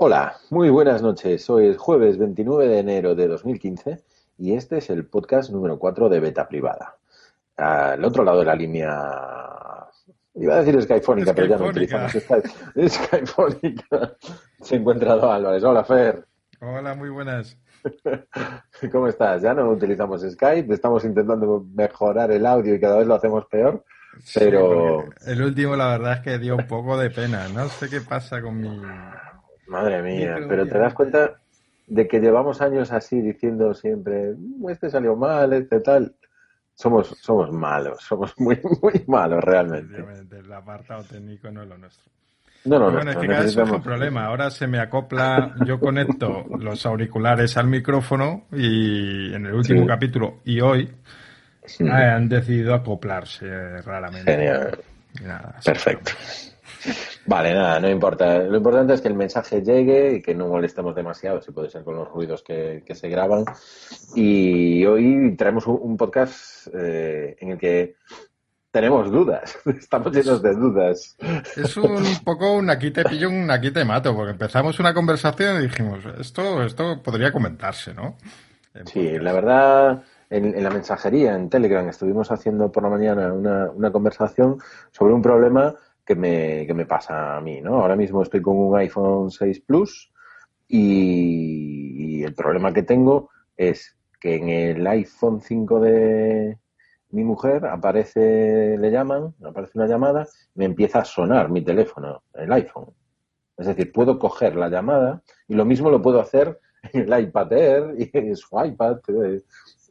Hola, muy buenas noches. Hoy es jueves 29 de enero de 2015 y este es el podcast número 4 de Beta Privada. Al otro lado de la línea, iba a decir Skyfónica, pero ya no utilizamos Skype. Skyfónica. Se encuentra Don Álvarez. Hola, Fer. Hola, muy buenas. ¿Cómo estás? Ya no utilizamos Skype, estamos intentando mejorar el audio y cada vez lo hacemos peor. Pero. Sí, el último, la verdad es que dio un poco de pena. No sé qué pasa con mi Madre mía, pero te das cuenta de que llevamos años así diciendo siempre, este salió mal, este tal. Somos, somos malos, somos muy, muy malos realmente. El apartado técnico no es lo nuestro. No, no, bueno, es que cada vez es un problema. Ahora se me acopla, yo conecto los auriculares al micrófono y en el último sí. capítulo y hoy sí. han decidido acoplarse raramente. Genial. Nada, Perfecto. Vale, nada, no importa. Lo importante es que el mensaje llegue y que no molestemos demasiado, si puede ser con los ruidos que, que se graban. Y hoy traemos un, podcast eh, en el que tenemos dudas, estamos llenos de dudas. Es un poco un aquí te pillo, un aquí te mato, porque empezamos una conversación y dijimos, esto, esto podría comentarse, ¿no? Sí, la verdad, en, en, la mensajería, en Telegram, estuvimos haciendo por la mañana una, una conversación sobre un problema que me, que me pasa a mí, ¿no? Ahora mismo estoy con un iPhone 6 Plus y, y el problema que tengo es que en el iPhone 5 de mi mujer aparece, le llaman, aparece una llamada, me empieza a sonar mi teléfono, el iPhone. Es decir, puedo coger la llamada y lo mismo lo puedo hacer en el iPad Air y su iPad.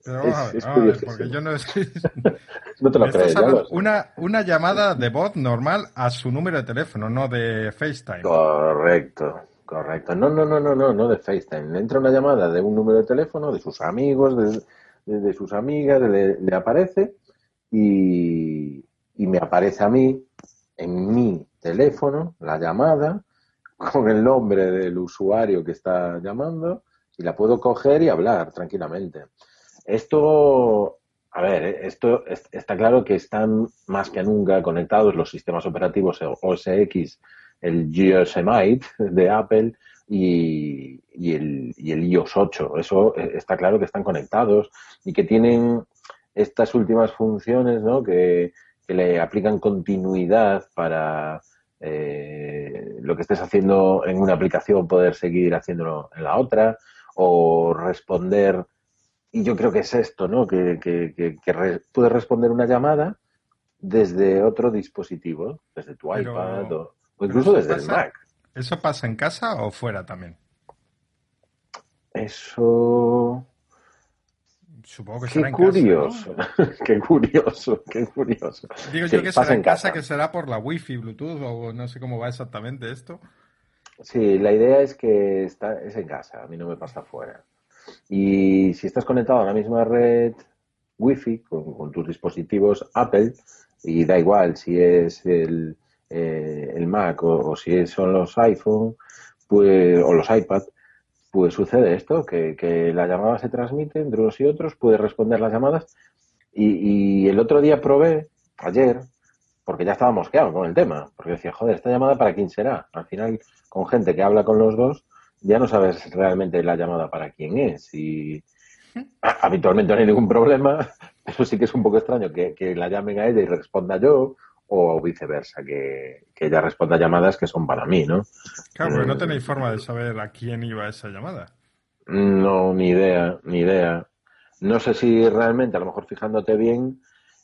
Pero, es, es no, porque yo no es no te lo crees. Una, una llamada de voz normal a su número de teléfono, no de FaceTime. Correcto, correcto. No, no, no, no, no, no de FaceTime. Entra una llamada de un número de teléfono, de sus amigos, de, de, de sus amigas, le, le aparece y, y me aparece a mí en mi teléfono la llamada con el nombre del usuario que está llamando y la puedo coger y hablar tranquilamente. Esto, a ver, esto está claro que están más que nunca conectados los sistemas operativos OS X, el Yosemite de Apple y, y, el, y el iOS 8. Eso está claro que están conectados y que tienen estas últimas funciones, ¿no? Que, que le aplican continuidad para eh, lo que estés haciendo en una aplicación poder seguir haciéndolo en la otra o responder y yo creo que es esto, ¿no? Que, que, que, que re, puedes responder una llamada desde otro dispositivo, desde tu pero, iPad o, o incluso desde pasa, el Mac. ¿Eso pasa en casa o fuera también? Eso. Supongo que qué será en curioso, casa, ¿no? qué curioso, qué curioso. Digo sí, yo que será en casa, que será por la Wi-Fi, Bluetooth o no sé cómo va exactamente esto. Sí, la idea es que está, es en casa, a mí no me pasa fuera. Y si estás conectado a la misma red Wi-Fi con, tus dispositivos Apple, y da igual si es el, eh, el Mac o, o, si son los iPhone pues, o los iPad, pues sucede esto, que, que, la llamada se transmite entre unos y otros, puedes responder las llamadas. Y, y, el otro día probé, ayer, porque ya estaba mosqueado con el tema, porque decía, joder, esta llamada para quién será. Al final, con gente que habla con los dos, ya no sabes realmente la llamada para quién es. Y habitualmente no hay ningún problema, pero sí que es un poco extraño que, que la llamen a ella y responda yo, o viceversa, que, que, ella responda llamadas que son para mí, ¿no? Claro, pero no eh, tenéis forma de saber a quién iba esa llamada. No, ni idea, ni idea. No sé si realmente, a lo mejor fijándote bien,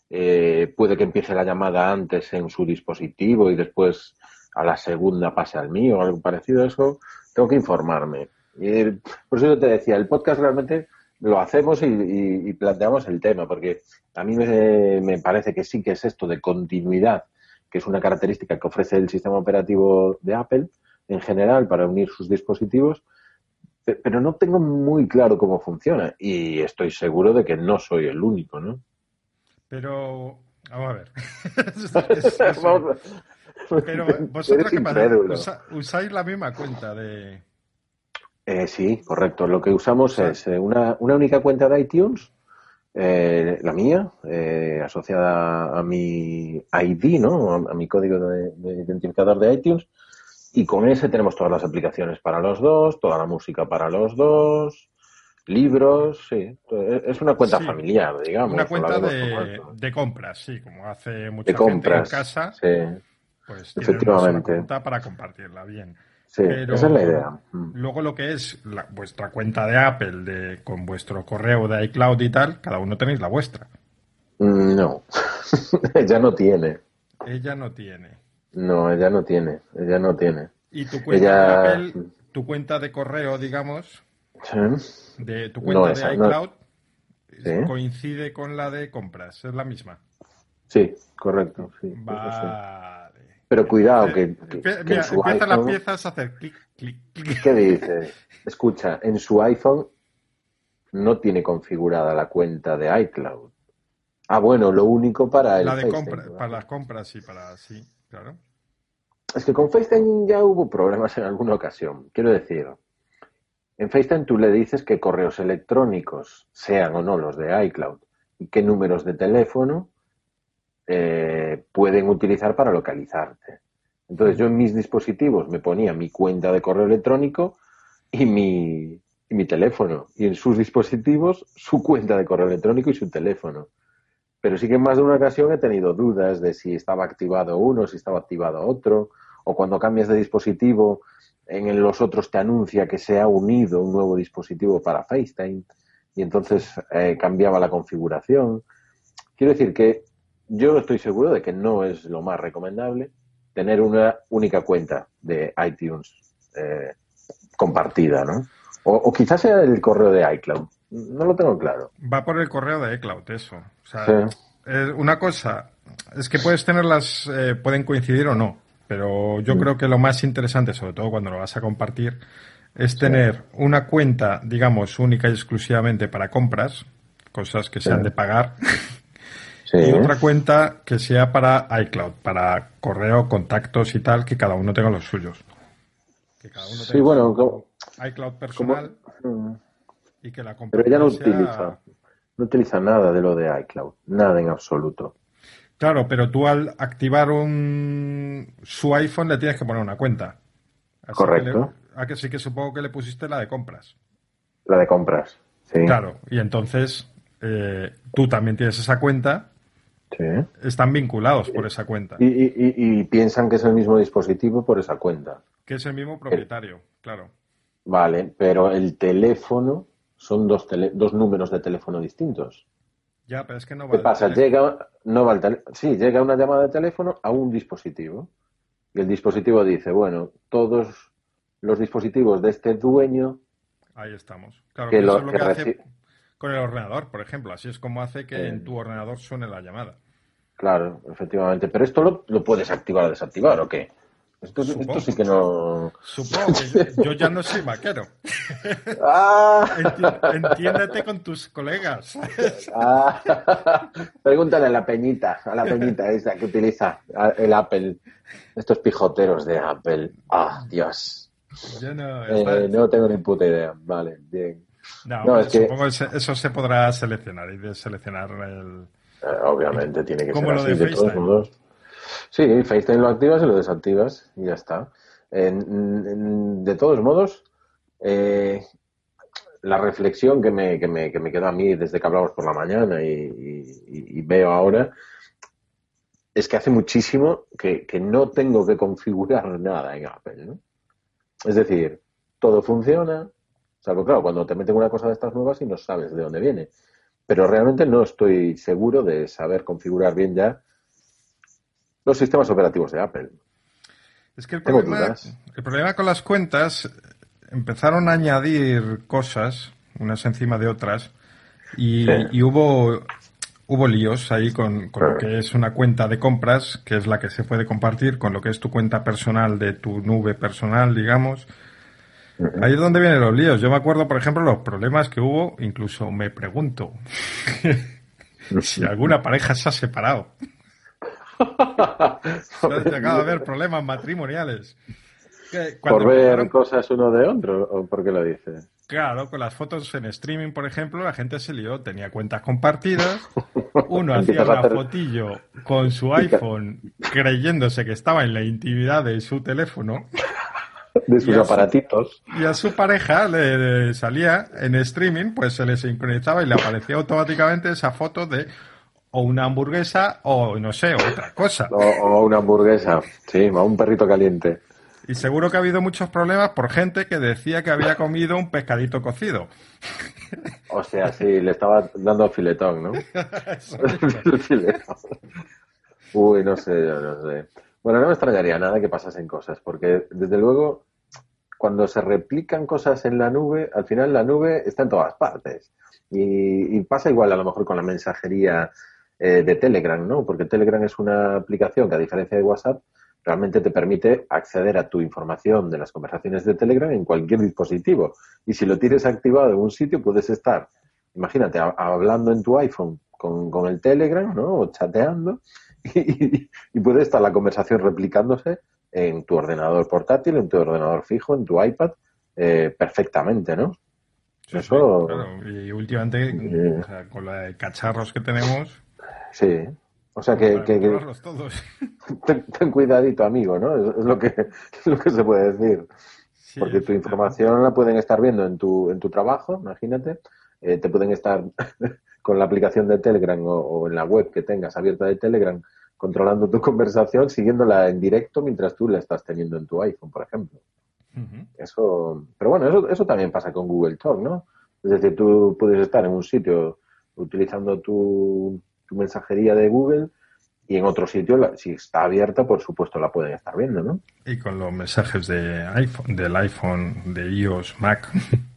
eh, puede que empiece la llamada antes en su dispositivo y después a la segunda pase al mío o algo parecido a eso. Tengo que informarme. Y por eso yo te decía, el podcast realmente lo hacemos y, y, y, planteamos el tema, porque a mí me, me, parece que sí que es esto de continuidad, que es una característica que ofrece el sistema operativo de Apple, en general para unir sus dispositivos, pero no tengo muy claro cómo funciona y estoy seguro de que no soy el único, ¿no? Pero, vamos a ver. Pero vosotros que usáis la misma cuenta de... Eh, sí, correcto. Lo que usamos es eh, una, una, única cuenta de iTunes, eh, la mía, asociada a mi ID, ¿no? A, mi código de, identificador de iTunes. Y con ese tenemos todas las aplicaciones para los dos, toda la música para los dos, libros, sí. Es una cuenta familiar, digamos. Una cuenta de, compras, sí, como hace mucha gente en casa. Sí pues efectivamente. Para compartirla bien. Sí, esa es la idea. Mm. Luego lo que es vuestra cuenta de Apple de, con vuestro correo de iCloud y tal, cada uno tenéis la vuestra. Mm, no, ella no tiene. Ella no tiene. No, ella no tiene, ella no tiene. ¿Y tu cuenta de Apple, tu cuenta de correo, digamos, de tu cuenta de iCloud, coincide con la de compras? ¿Es la misma? Sí, correcto. Sí, pero cuidado, que, en su iPhone, las piezas a hacer clic, clic, clic. ¿Qué dice? Escucha, en su iPhone no tiene configurada la cuenta de iCloud. Ah, bueno, lo único para el La de compra, para las compras, sí, para sí, claro. Es que con FaceTime ya hubo problemas en alguna ocasión. Quiero decir, en FaceTime tú le dices qué correos electrónicos, sean o no los de iCloud, y qué números de teléfono eh, pueden utilizar para localizarte. Entonces yo en mis dispositivos me ponía mi cuenta de correo electrónico y mi, y mi teléfono. Y en sus dispositivos su cuenta de correo electrónico y su teléfono. Pero sí que en más de una ocasión he tenido dudas de si estaba activado uno, si estaba activado otro, o cuando cambias de dispositivo, en los otros te anuncia que se ha unido un nuevo dispositivo para FaceTime y entonces eh, cambiaba la configuración. Quiero decir que yo estoy seguro de que no es lo más recomendable tener una única cuenta de iTunes eh, compartida, ¿no? O, quizás sea el correo de iCloud. No lo tengo claro. Va por el correo de iCloud, eso. O sea, una cosa es que puedes tenerlas, eh, pueden coincidir o no, pero yo mm. creo que lo más interesante, sobre todo cuando lo vas a compartir, es tener una cuenta, digamos, única y exclusivamente para compras, cosas que sean de pagar, y otra cuenta que sea para iCloud, para correo, contactos y tal, que cada uno tenga los suyos. Que cada uno sí, bueno, iCloud personal y que la Pero ella no utiliza, no utiliza nada de lo de iCloud, nada en absoluto. Claro, pero tú al activar un su iPhone le tienes que poner una cuenta. Correcto. a que sí que supongo que le pusiste la de compras. La de compras, sí. Claro, y entonces eh, tú también tienes esa cuenta están vinculados por esa cuenta. Y, piensan que es el mismo dispositivo por esa cuenta. Que es el mismo propietario, claro. Vale, pero el teléfono son dos, dos números de teléfono distintos. Ya, pero es que no va ¿Qué pasa? Llega, no va sí, llega una llamada de teléfono a un dispositivo. Y el dispositivo dice, bueno, todos los dispositivos de este dueño. Ahí estamos. Claro, que, lo, que, hace con el ordenador, por ejemplo. Así es como hace que en tu ordenador suene la llamada. Claro, efectivamente. Pero esto lo, puedes activar o desactivar, ¿o qué? Esto, sí que no. Supongo que yo ya no soy vaquero. Ah. Entiéndete con tus colegas. Ah. Pregúntale a la peñita, a la peñita esa que utiliza el Apple. Estos pijoteros de Apple. Ah, Dios. Yo no, eh, no tengo ni puta idea. Vale, bien. No, es supongo que eso se podrá seleccionar y de seleccionar el. Eh, obviamente tiene que ser así de, todos modos. Sí, FaceTime lo activas y lo desactivas y ya está. de todos modos, eh, la reflexión que me, que, me, que me quedó a mí desde que hablamos por la mañana y, veo ahora es que hace muchísimo que, que, no tengo que configurar nada en Apple. ¿no? Es decir, todo funciona, Salvo, claro, cuando te meten una cosa de estas nuevas y no sabes de dónde viene. Pero realmente no estoy seguro de saber configurar bien ya los sistemas operativos de Apple. Es que el problema, el problema con las cuentas empezaron a añadir cosas, unas encima de otras, y, hubo, hubo líos ahí con, lo que es una cuenta de compras, que es la que se puede compartir, con lo que es tu cuenta personal de tu nube personal, digamos. Ahí es donde vienen los líos. Yo me acuerdo, por ejemplo, los problemas que hubo, incluso me pregunto si alguna pareja se ha separado. se ha llegado a haber problemas matrimoniales. ¿Por ver cosas uno de otro o por qué lo dices? Claro, con las fotos en streaming, por ejemplo, la gente se lió, tenía cuentas compartidas, uno hacía una fotillo con su iPhone creyéndose que estaba en la intimidad de su teléfono. De sus aparatitos. y a su pareja le, salía en streaming, pues se le sincronizaba y le aparecía automáticamente esa foto de o una hamburguesa o no sé, otra cosa. o una hamburguesa, sí, o un perrito caliente. Y seguro que ha habido muchos problemas por gente que decía que había comido un pescadito cocido. O sea, sí, le estaba dando filetón, ¿no? Uy, no sé, no sé. Bueno, no me extrañaría nada que pasasen cosas, porque desde luego, cuando se replican cosas en la nube, al final la nube está en todas partes. Y, pasa igual a lo mejor con la mensajería eh, de Telegram, ¿no? Porque Telegram es una aplicación que, a diferencia de WhatsApp, realmente te permite acceder a tu información de las conversaciones de Telegram en cualquier dispositivo. Y si lo tienes activado en un sitio, puedes estar, imagínate, hablando en tu iPhone con, el Telegram, ¿no? O chateando, y, puede estar la conversación replicándose en tu ordenador portátil, en tu ordenador fijo, en tu iPad, eh, perfectamente, ¿no? Eso. Y últimamente, eh, con la de cacharros que tenemos. Sí. O sea que, Ten, cuidadito, amigo, ¿no? Es, lo, que, lo que se puede decir. Porque tu información la pueden estar viendo en tu, en tu trabajo, imagínate. Eh, te pueden estar con la aplicación de Telegram o, en la web que tengas abierta de Telegram controlando tu conversación, siguiéndola en directo mientras tú la estás teniendo en tu iPhone, por ejemplo. Eso, pero bueno, eso, eso también pasa con Google Talk, ¿no? Es decir, tú puedes estar en un sitio utilizando tu, mensajería de Google y en otro sitio, si está abierta, por supuesto la pueden estar viendo, ¿no? Y con los mensajes de iPhone, del iPhone, de iOS, Mac.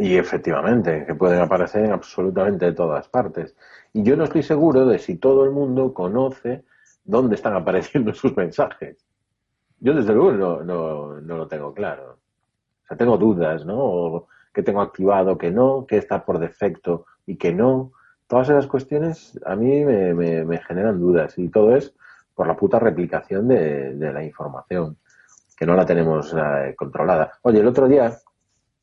Y efectivamente, que pueden aparecer en absolutamente todas partes. Y yo no estoy seguro de si todo el mundo conoce dónde están apareciendo sus mensajes. Yo desde luego no, no, no lo tengo claro. O sea, tengo dudas, ¿no? Que tengo activado, que no, que está por defecto y que no todas esas cuestiones a mí me, generan dudas y todo es por la puta replicación de, la información, que no la tenemos eh, controlada. Oye, el otro día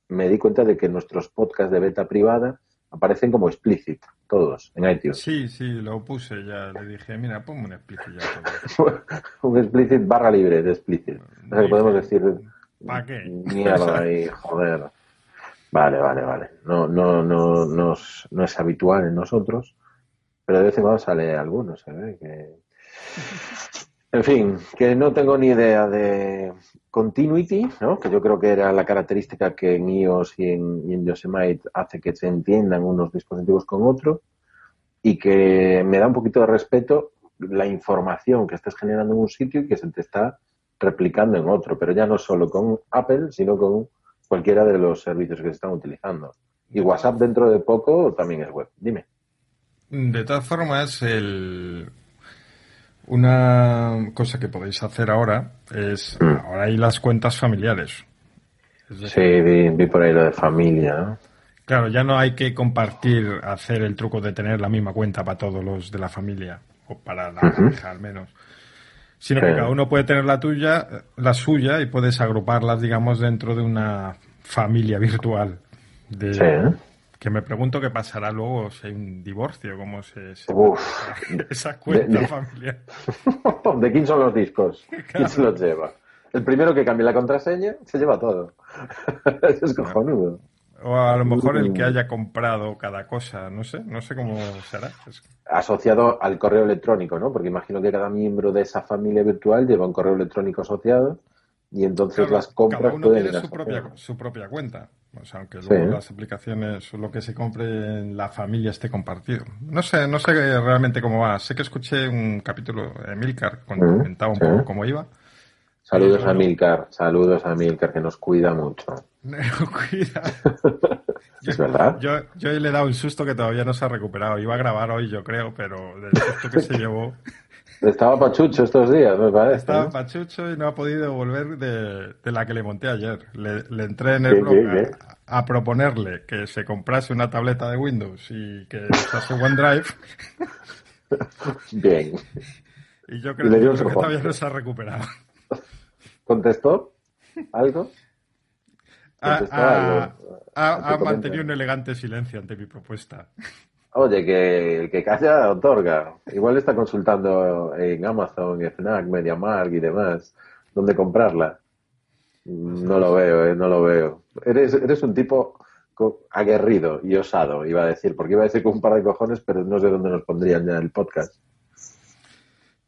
me di cuenta de que nuestros podcasts de beta privada aparecen como explicit, todos, en iTunes. Sí, sí, lo puse ya, le dije, mira, ponme un explicit ya. un explicit barra libre de explicit. O sea que podemos decir... ¿Para qué? Mierda y joder. Vale, vale, vale. No, no, no, no, es, no es habitual en nosotros, pero de vez en cuando sale algunos, ¿eh? Que... En fin, que no tengo ni idea de continuity, ¿no? que yo creo que era la característica que en iOS y en, y en Yosemite hace que se entiendan unos dispositivos con otros y que me da un poquito de respeto la información que estés generando en un sitio y que se te está replicando en otro, pero ya no solo con Apple, sino con cualquiera de los servicios que se están utilizando. Y WhatsApp dentro de poco también es web. Dime. De todas formas, el... una cosa que podéis hacer ahora es, mm. ahora hay las cuentas familiares. sí, vi, por ahí lo de familia. Claro, ya no hay que compartir, hacer el truco de tener la misma cuenta para todos los de la familia, o para la hija al menos sino que cada uno puede tener la tuya, la suya, y puedes agruparlas, digamos, dentro de una familia virtual. De, Que me pregunto qué pasará luego si hay un divorcio, cómo se, esa cuenta familiar. ¿De quién son los discos? ¿Quién se los lleva? El primero que cambie la contraseña se lleva todo. Eso es cojonudo. O a lo mejor el que haya comprado cada cosa, no sé, no sé cómo será. Asociado al correo electrónico, ¿no? Porque imagino que cada miembro de esa familia virtual lleva un correo electrónico asociado y entonces las compras cada uno tiene su propia, su propia cuenta. O sea, aunque luego las aplicaciones, lo que se compre en la familia esté compartido. No sé, no sé realmente cómo va. Sé que escuché un capítulo de Milcar cuando comentaba un poco cómo iba Saludos a Milcar, saludos a Milcar, que nos cuida mucho. Nos cuida. ¿Es verdad? Yo, yo le he dado un susto que todavía no se ha recuperado. Iba a grabar hoy, yo creo, pero del susto que se llevó. Estaba pachucho estos días, me parece. Estaba pachucho y no ha podido volver de, de la que le monté ayer. Le, le entré en el blog a, a, proponerle que se comprase una tableta de Windows y que usase OneDrive. Bien. Y yo creo, que todavía no se ha recuperado. ¿Contestó algo? ¿Contestó ha, algo? ha, ha mantenido un elegante silencio ante mi propuesta. Oye, que el que calla otorga. Igual está consultando en Amazon, FNAC, MediaMark y demás dónde comprarla. No lo veo, eh, no lo veo. Eres, eres un tipo aguerrido y osado, iba a decir, porque iba a decir con un par de cojones, pero no sé dónde nos pondrían ya el podcast.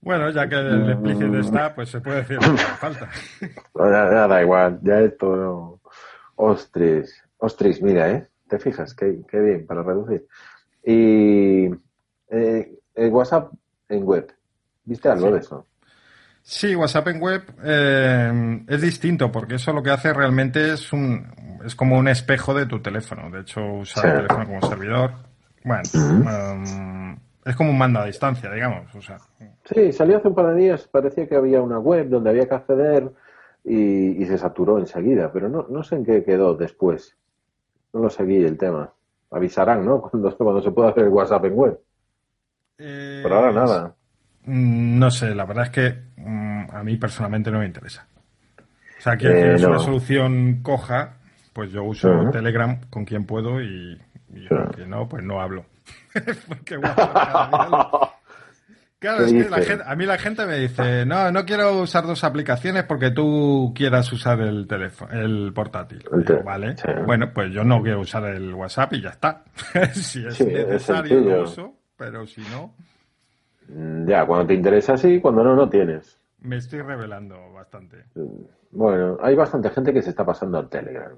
Bueno, ya que el explícito está, pues se puede decir lo que falta. Ya, ya, da igual, ya esto no. Ostris, ostris, mira, ¿eh? ¿Te fijas? Qué, qué bien, para reducir. Y eh, el WhatsApp en web. ¿Viste algo sí. de eso? Sí, WhatsApp en web eh, es distinto porque eso lo que hace realmente es un es como un espejo de tu teléfono. De hecho, usar sí. el teléfono como servidor. Bueno, uh -huh. um, es como un mando a distancia, digamos. O sea. Sí, salió hace un par de días. Parecía que había una web donde había que acceder y, y se saturó enseguida, pero no, no sé en qué quedó después. No lo seguí el tema avisarán, ¿no? Cuando, cuando se pueda hacer el WhatsApp en web. Eh, Por ahora nada. No sé, la verdad es que um, a mí personalmente no me interesa. O sea, quiero eh, es no. una solución coja, pues yo uso uh -huh. Telegram con quien puedo y, y uh -huh. que no, pues no hablo. Porque WhatsApp cada Claro, es que la gente, a mí la gente me dice, no, no quiero usar dos aplicaciones porque tú quieras usar el teléfono, el portátil. Digo, vale, sí. bueno, pues yo no quiero usar el WhatsApp y ya está. si es sí, necesario es lo uso, pero si no. Mm, ya, cuando te interesa sí, cuando no, no tienes. Me estoy revelando bastante. Bueno, hay bastante gente que se está pasando al Telegram.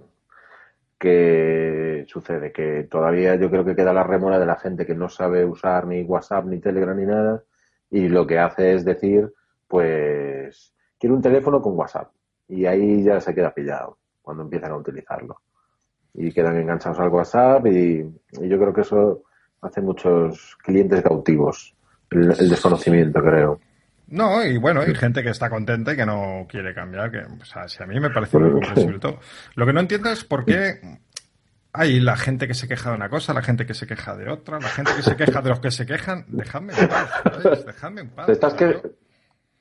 ¿Qué sucede? Que todavía yo creo que queda la remora de la gente que no sabe usar ni WhatsApp, ni Telegram, ni nada y lo que hace es decir, pues, quiero un teléfono con WhatsApp. Y ahí ya se queda pillado cuando empiezan a utilizarlo. Y quedan enganchados al WhatsApp y, y yo creo que eso hace muchos clientes cautivos, el, el, desconocimiento, creo. No, y bueno, hay gente que está contenta y que no quiere cambiar, que, o sea, si a mí me parece muy comprensible todo. Lo que no entiendo es por qué hay la gente que se queja de una cosa, la gente que se queja de otra, la gente que se queja de los que se quejan. Dejadme en paz, ¿sabes? Dejadme en paz. ¿Te estás que...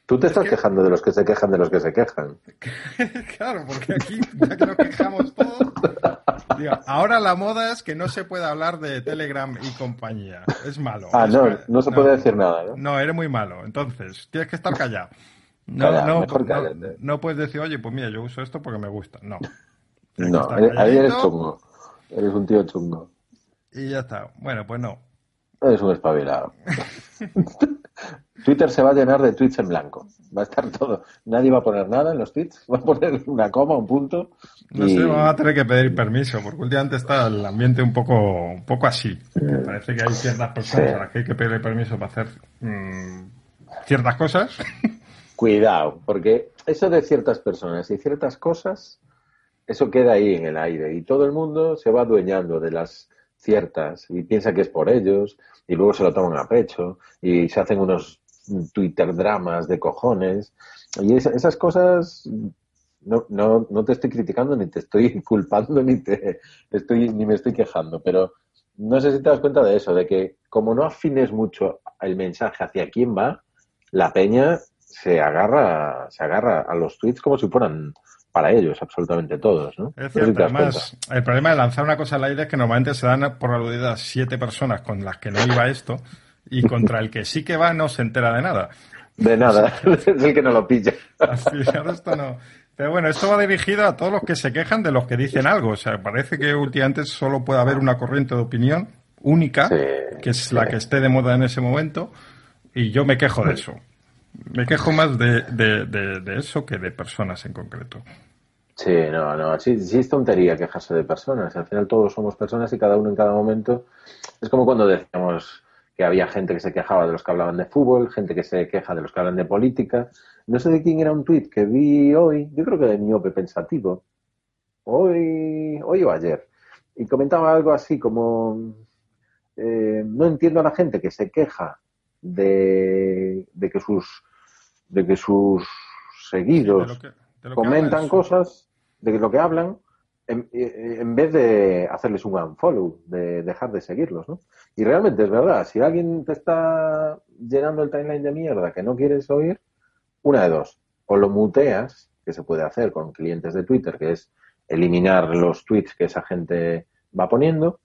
Tú te estás que... quejando de los que se quejan de los que se quejan. claro, porque aquí ya que nos quejamos todos. Digo, ahora la moda es que no se puede hablar de Telegram y compañía. Es malo. Ah, es no, no se puede decir nada. ¿no? no, eres muy malo. Entonces, tienes que estar callado. No, Calla, no, no, no, puedes decir, oye, pues mira, yo uso esto porque me gusta. No. No, ahí eres chungo. Eres un tío chungo. Y ya está. Bueno, pues no. Eres un espabilado. Twitter se va a llenar de tweets en blanco. Va a estar todo. Nadie va a poner nada en los tweets. Va a poner una coma, un punto. No y... sé, vamos a tener que pedir permiso, porque últimamente está el ambiente un poco, un poco así. Mm. Parece que hay ciertas personas sí. a las que hay que pedir permiso para hacer mmm, ciertas cosas. Cuidado, porque eso de ciertas personas y ciertas cosas eso queda ahí en el aire y todo el mundo se va adueñando de las ciertas y piensa que es por ellos y luego se lo toman a pecho y se hacen unos Twitter dramas de cojones. Y es, esas cosas no, no, no te estoy criticando ni te estoy culpando ni te estoy ni me estoy quejando pero no sé si te das cuenta de eso de que como no afines mucho el mensaje hacia quién va la peña se agarra se agarra a los tweets como si fueran para ellos, absolutamente todos, ¿no? Es cierto, además, el problema de lanzar una cosa al aire es que normalmente se dan por aludidas siete personas con las que no iba esto y contra el que sí que va no se entera de nada. De nada, es el que no lo pilla. Así, esto no. Pero bueno, esto va dirigido a todos los que se quejan de los que dicen algo. O sea, parece que últimamente solo puede haber una corriente de opinión única, sí, que es sí. la que esté de moda en ese momento, y yo me quejo de eso. Me quejo más de, de, de, eso que de personas en concreto. Sí, no, no, sí, sí es tontería quejarse de personas. Al final todos somos personas y cada uno en cada momento. Es como cuando decíamos que había gente que se quejaba de los que hablaban de fútbol, gente que se queja de los que hablan de política. No sé de quién era un tuit que vi hoy, yo creo que de Miope Pensativo, hoy, hoy o ayer, y comentaba algo así como, eh, no entiendo a la gente que se queja de, de que sus de que sus seguidos comentan cosas de lo que hablan en, en, vez de hacerles un unfollow, de dejar de seguirlos, ¿no? Y realmente es verdad, si alguien te está llenando el timeline de mierda que no quieres oír, una de dos, o lo muteas, que se puede hacer con clientes de Twitter, que es eliminar los tweets que esa gente va poniendo,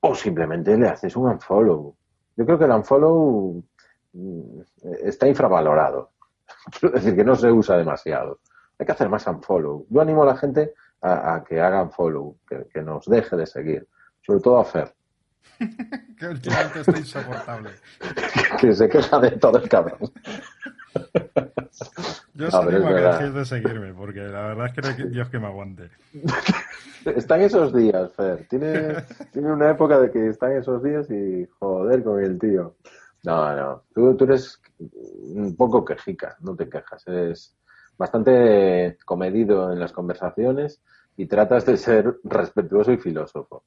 o simplemente le haces un unfollow. Yo creo que el unfollow mm, está infravalorado. Quiero decir que no se usa demasiado. Hay que hacer más unfollow. Yo animo a la gente a, que hagan follow, que, nos deje de seguir. Sobre todo a Fer. que últimamente está insoportable. que se queja de todo el cabrón. Yo no, animo a que de seguirme, porque la verdad es que no hay Dios que me aguante. Están esos días, Fer. Tiene, tiene una época de que están esos días y joder con el tío. No, no. Tú, tú eres un poco quejica, no te quejas. Eres bastante comedido en las conversaciones y tratas de ser respetuoso y filósofo.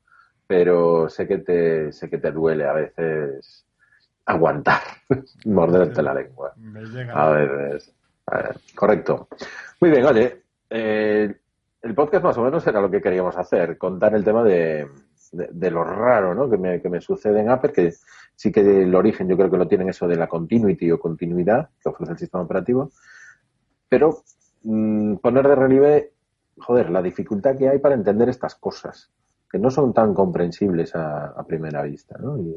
Pero sé que te, sé que te duele a veces aguantar, morderte la lengua. A ver, a ver, correcto. Muy bien, oye, eh, el podcast más o menos era lo que queríamos hacer, contar el tema de, de, lo raro ¿no? que, me, que me sucede en Apple, que sí que el origen yo creo que lo tienen eso de la continuity o continuidad que ofrece el sistema operativo, pero mm, poner de relieve, joder, la dificultad que hay para entender estas cosas, que no son tan comprensibles a, primera vista, ¿no? Y,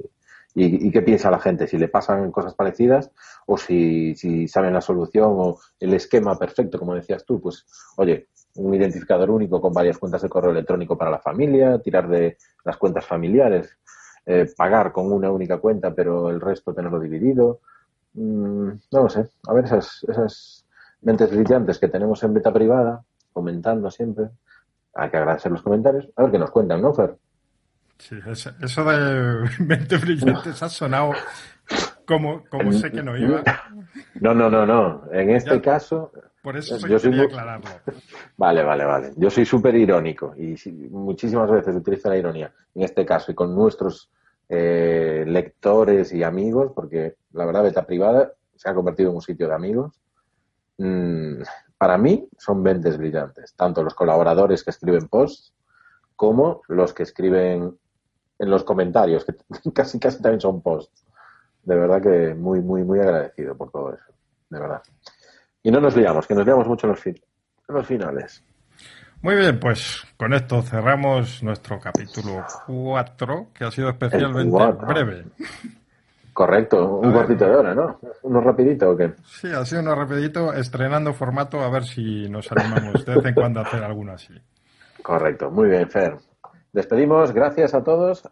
y, qué piensa la gente, si le pasan cosas parecidas o si, si saben la solución o el esquema perfecto, como decías tú, pues, oye, un identificador único con varias cuentas de correo electrónico para la familia, tirar de las cuentas familiares, eh, pagar con una única cuenta, pero el resto tenerlo dividido. Mm, no lo sé. A ver esas, esas mentes brillantes que tenemos en beta privada, comentando siempre. Hay que agradecer los comentarios. A ver qué nos cuentan, ¿no, Fer? Sí, eso de mentes brillantes ha sonado como, como sé que no iba. No, no, no, no. En este caso. Por eso yo quería soy... aclararlo. Vale, vale, vale. Yo soy súper irónico y muchísimas veces utilizo la ironía. En este caso y con nuestros eh, lectores y amigos, porque la verdad, beta privada se ha convertido en un sitio de amigos Mm, para mí son mentes brillantes, tanto los colaboradores que escriben posts como los que escriben en los comentarios, que casi casi también son posts. De verdad que muy, muy, muy agradecido por todo eso, de verdad. Y no nos liamos, que nos liamos mucho en los, en los finales. Muy bien, pues con esto cerramos nuestro capítulo 4, que ha sido especialmente breve. Correcto, un cuartito de hora, ¿no? ¿Uno rapidito o qué? Sí, ha sido uno rapidito, estrenando formato, a ver si nos animamos de vez en cuando a hacer alguno así. Correcto, muy bien, Fer. Despedimos, gracias a todos.